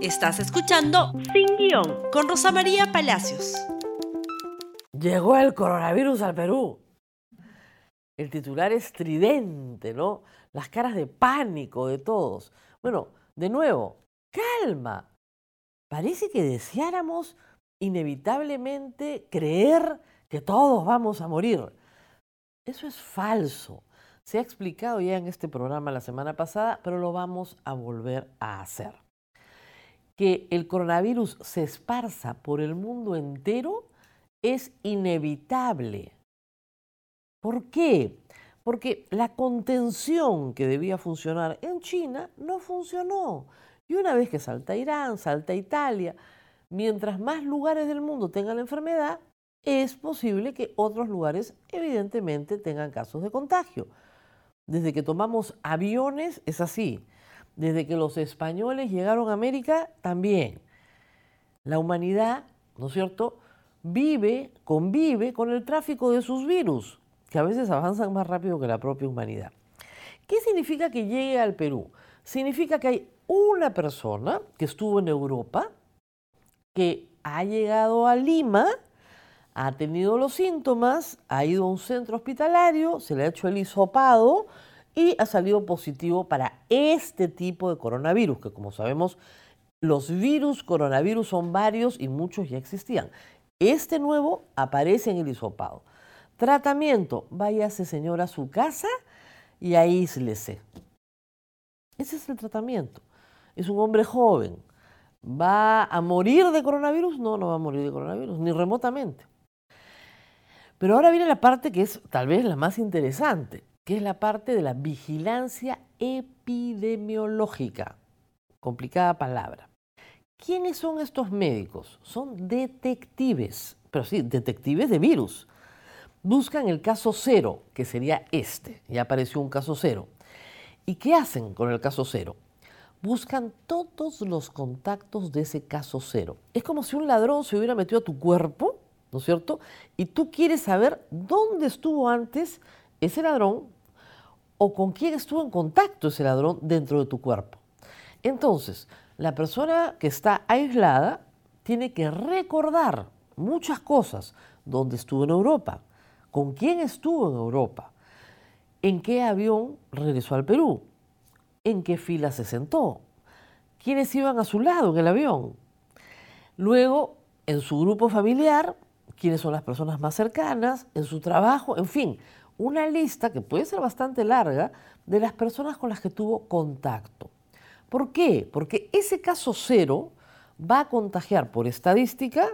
Estás escuchando Sin Guión con Rosa María Palacios. Llegó el coronavirus al Perú. El titular es tridente, ¿no? Las caras de pánico de todos. Bueno, de nuevo, calma. Parece que deseáramos inevitablemente creer que todos vamos a morir. Eso es falso. Se ha explicado ya en este programa la semana pasada, pero lo vamos a volver a hacer que el coronavirus se esparza por el mundo entero es inevitable. ¿Por qué? Porque la contención que debía funcionar en China no funcionó. Y una vez que salta Irán, salta Italia, mientras más lugares del mundo tengan la enfermedad, es posible que otros lugares evidentemente tengan casos de contagio. Desde que tomamos aviones es así desde que los españoles llegaron a América, también. La humanidad, ¿no es cierto?, vive, convive con el tráfico de sus virus, que a veces avanzan más rápido que la propia humanidad. ¿Qué significa que llegue al Perú? Significa que hay una persona que estuvo en Europa, que ha llegado a Lima, ha tenido los síntomas, ha ido a un centro hospitalario, se le ha hecho el hisopado, y ha salido positivo para este tipo de coronavirus, que como sabemos, los virus coronavirus son varios y muchos ya existían. Este nuevo aparece en el hisopado. Tratamiento, váyase señora a su casa y aíslese. Ese es el tratamiento. Es un hombre joven. ¿Va a morir de coronavirus? No, no va a morir de coronavirus, ni remotamente. Pero ahora viene la parte que es tal vez la más interesante que es la parte de la vigilancia epidemiológica. Complicada palabra. ¿Quiénes son estos médicos? Son detectives, pero sí, detectives de virus. Buscan el caso cero, que sería este. Ya apareció un caso cero. ¿Y qué hacen con el caso cero? Buscan todos los contactos de ese caso cero. Es como si un ladrón se hubiera metido a tu cuerpo, ¿no es cierto? Y tú quieres saber dónde estuvo antes ese ladrón o con quién estuvo en contacto ese ladrón dentro de tu cuerpo. Entonces, la persona que está aislada tiene que recordar muchas cosas. ¿Dónde estuvo en Europa? ¿Con quién estuvo en Europa? ¿En qué avión regresó al Perú? ¿En qué fila se sentó? ¿Quiénes iban a su lado en el avión? Luego, en su grupo familiar, quiénes son las personas más cercanas, en su trabajo, en fin, una lista que puede ser bastante larga de las personas con las que tuvo contacto. ¿Por qué? Porque ese caso cero va a contagiar por estadística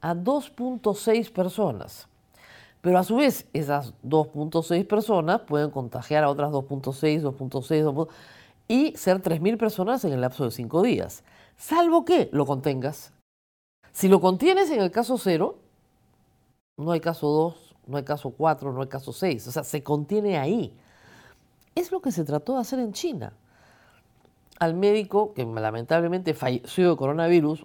a 2.6 personas. Pero a su vez, esas 2.6 personas pueden contagiar a otras 2.6, 2.6, y ser 3.000 personas en el lapso de 5 días. Salvo que lo contengas. Si lo contienes en el caso cero, no hay caso 2, no hay caso 4, no hay caso 6, o sea, se contiene ahí. Es lo que se trató de hacer en China. Al médico, que lamentablemente falleció de coronavirus,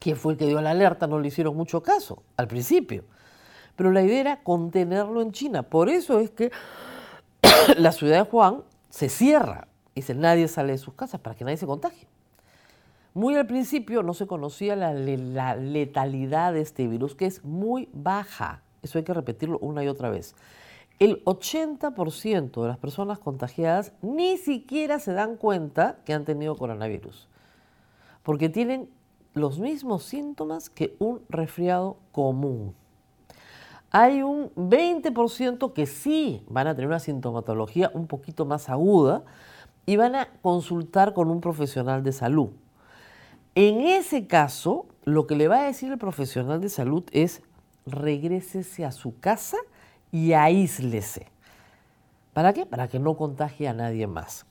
que fue el que dio la alerta, no le hicieron mucho caso al principio. Pero la idea era contenerlo en China. Por eso es que la ciudad de Juan se cierra. Dice, nadie sale de sus casas para que nadie se contagie. Muy al principio no se conocía la, la letalidad de este virus, que es muy baja. Eso hay que repetirlo una y otra vez. El 80% de las personas contagiadas ni siquiera se dan cuenta que han tenido coronavirus, porque tienen los mismos síntomas que un resfriado común. Hay un 20% que sí van a tener una sintomatología un poquito más aguda y van a consultar con un profesional de salud. En ese caso, lo que le va a decir el profesional de salud es, regrésese a su casa y aíslese. ¿Para qué? Para que no contagie a nadie más.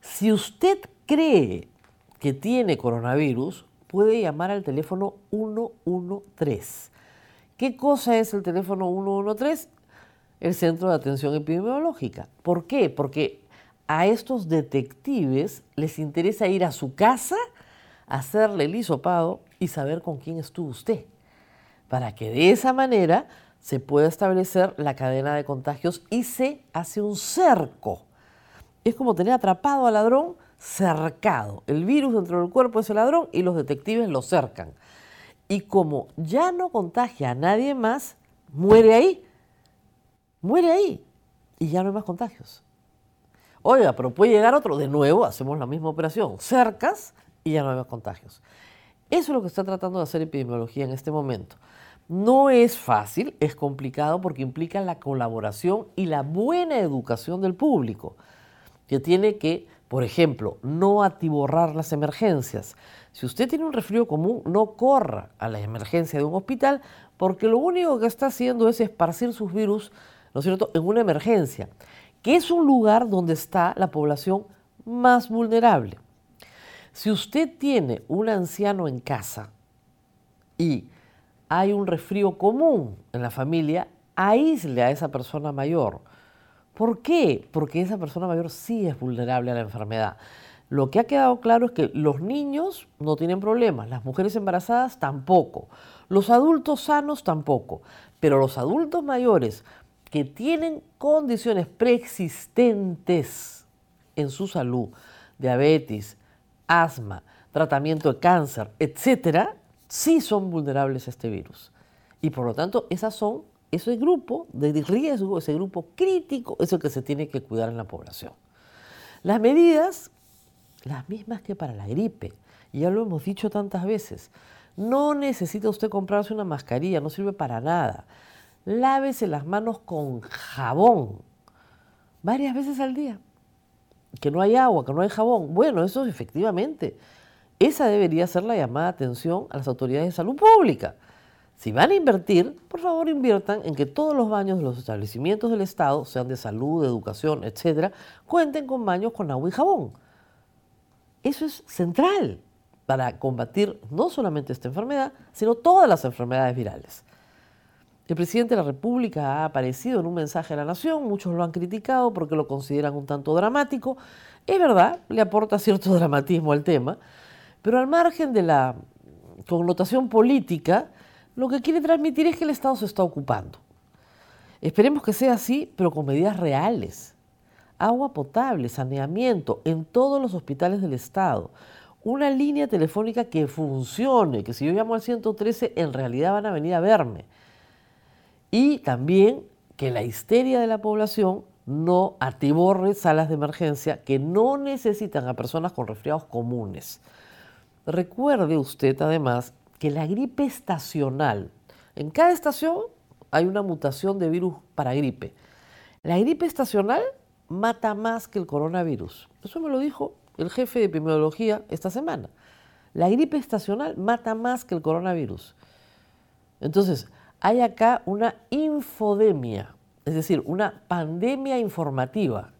Si usted cree que tiene coronavirus, puede llamar al teléfono 113. ¿Qué cosa es el teléfono 113? El Centro de Atención Epidemiológica. ¿Por qué? Porque a estos detectives les interesa ir a su casa, hacerle el hisopado y saber con quién estuvo usted para que de esa manera se pueda establecer la cadena de contagios y se hace un cerco. Es como tener atrapado al ladrón cercado. El virus dentro del cuerpo de ese ladrón y los detectives lo cercan. Y como ya no contagia a nadie más, muere ahí. Muere ahí. Y ya no hay más contagios. Oiga, pero puede llegar otro. De nuevo, hacemos la misma operación. Cercas y ya no hay más contagios. Eso es lo que está tratando de hacer epidemiología en este momento. No es fácil, es complicado porque implica la colaboración y la buena educación del público, que tiene que, por ejemplo, no atiborrar las emergencias. Si usted tiene un resfrío común, no corra a la emergencia de un hospital porque lo único que está haciendo es esparcir sus virus, ¿no es cierto?, en una emergencia, que es un lugar donde está la población más vulnerable. Si usted tiene un anciano en casa y hay un resfrío común en la familia, aísle a esa persona mayor. ¿Por qué? Porque esa persona mayor sí es vulnerable a la enfermedad. Lo que ha quedado claro es que los niños no tienen problemas, las mujeres embarazadas tampoco, los adultos sanos tampoco, pero los adultos mayores que tienen condiciones preexistentes en su salud, diabetes, asma, tratamiento de cáncer, etcétera, sí son vulnerables a este virus. Y por lo tanto, esas son, ese grupo de riesgo, ese grupo crítico, es el que se tiene que cuidar en la población. Las medidas, las mismas que para la gripe, ya lo hemos dicho tantas veces, no necesita usted comprarse una mascarilla, no sirve para nada. Lávese las manos con jabón varias veces al día. Que no hay agua, que no hay jabón. Bueno, eso efectivamente esa debería ser la llamada atención a las autoridades de salud pública. Si van a invertir, por favor inviertan en que todos los baños de los establecimientos del Estado, sean de salud, de educación, etcétera, cuenten con baños con agua y jabón. Eso es central para combatir no solamente esta enfermedad, sino todas las enfermedades virales. El presidente de la República ha aparecido en un mensaje a la nación, muchos lo han criticado porque lo consideran un tanto dramático. Es verdad, le aporta cierto dramatismo al tema, pero al margen de la connotación política, lo que quiere transmitir es que el Estado se está ocupando. Esperemos que sea así, pero con medidas reales. Agua potable, saneamiento en todos los hospitales del Estado. Una línea telefónica que funcione, que si yo llamo al 113 en realidad van a venir a verme. Y también que la histeria de la población no atiborre salas de emergencia que no necesitan a personas con resfriados comunes. Recuerde usted además que la gripe estacional, en cada estación hay una mutación de virus para gripe. La gripe estacional mata más que el coronavirus. Eso me lo dijo el jefe de epidemiología esta semana. La gripe estacional mata más que el coronavirus. Entonces, hay acá una infodemia, es decir, una pandemia informativa.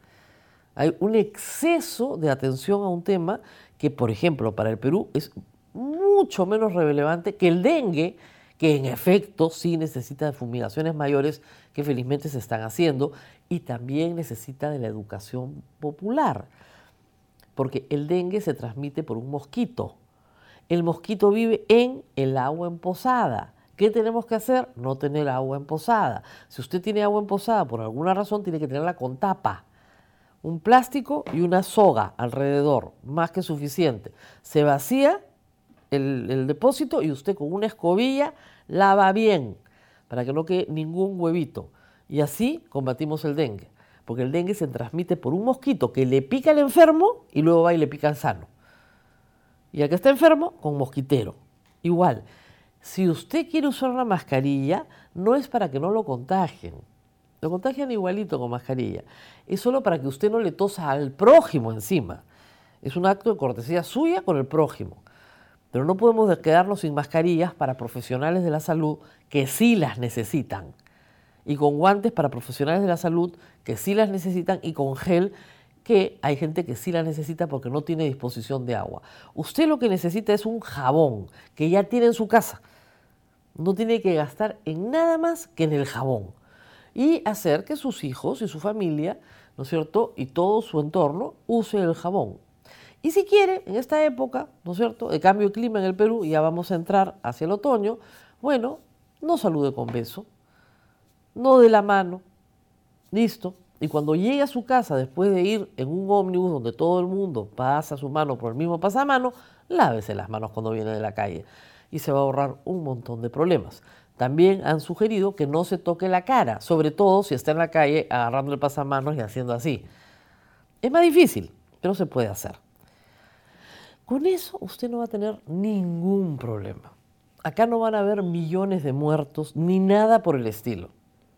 Hay un exceso de atención a un tema que, por ejemplo, para el Perú es mucho menos relevante que el dengue, que en efecto sí necesita de fumigaciones mayores que felizmente se están haciendo y también necesita de la educación popular, porque el dengue se transmite por un mosquito. El mosquito vive en el agua emposada. ¿Qué tenemos que hacer? No tener agua emposada. Si usted tiene agua emposada por alguna razón, tiene que tenerla con tapa un plástico y una soga alrededor, más que suficiente. Se vacía el, depósito y usted con una escobilla lava bien para que no quede ningún huevito. Y así combatimos el dengue, porque el dengue se transmite por un mosquito que le pica al enfermo y luego va y le pica al sano. Y al que está enfermo, con mosquitero. Igual, si usted quiere usar una mascarilla, no es para que no lo contagien lo contagian igualito con mascarilla. Es solo para que usted no le tosa al prójimo encima. Es un acto de cortesía suya con el prójimo. Pero no podemos quedarnos sin mascarillas para profesionales de la salud que sí las necesitan. Y con guantes para profesionales de la salud que sí las necesitan y con gel que hay gente que sí las necesita porque no tiene disposición de agua. Usted lo que necesita es un jabón que ya tiene en su casa. No tiene que gastar en nada más que en el jabón y hacer que sus hijos y su familia, ¿no es cierto?, y todo su entorno use el jabón. Y si quiere, en esta época, ¿no es cierto?, de cambio de clima en el Perú, ya vamos a entrar hacia el otoño, bueno, no salude con beso, no de la mano, listo, Y cuando llegue a su casa después de ir en un ómnibus donde todo el mundo pasa su mano por el mismo pasamano, lávese las manos cuando viene de la calle y se va a ahorrar un montón de problemas. También han sugerido que no se toque la cara, sobre todo si está en la calle agarrando el pasamanos y haciendo así. Es más difícil, pero se puede hacer. Con eso usted no va a tener ningún problema. Acá no van a haber millones de muertos ni nada por el estilo.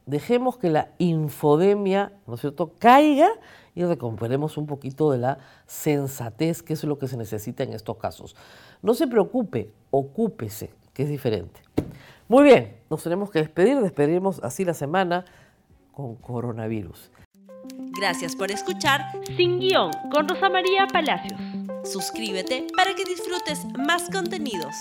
Dejemos que la infodemia, ¿no es cierto?, caiga y recuperemos un poquito de la sensatez, que es lo que se necesita en estos casos. No se preocupe, ocúpese, que es diferente. Muy bien, nos tenemos que despedir, despediremos así la semana con coronavirus. Gracias por escuchar Sin Guión con Rosa María Palacios. Suscríbete para que disfrutes más contenidos.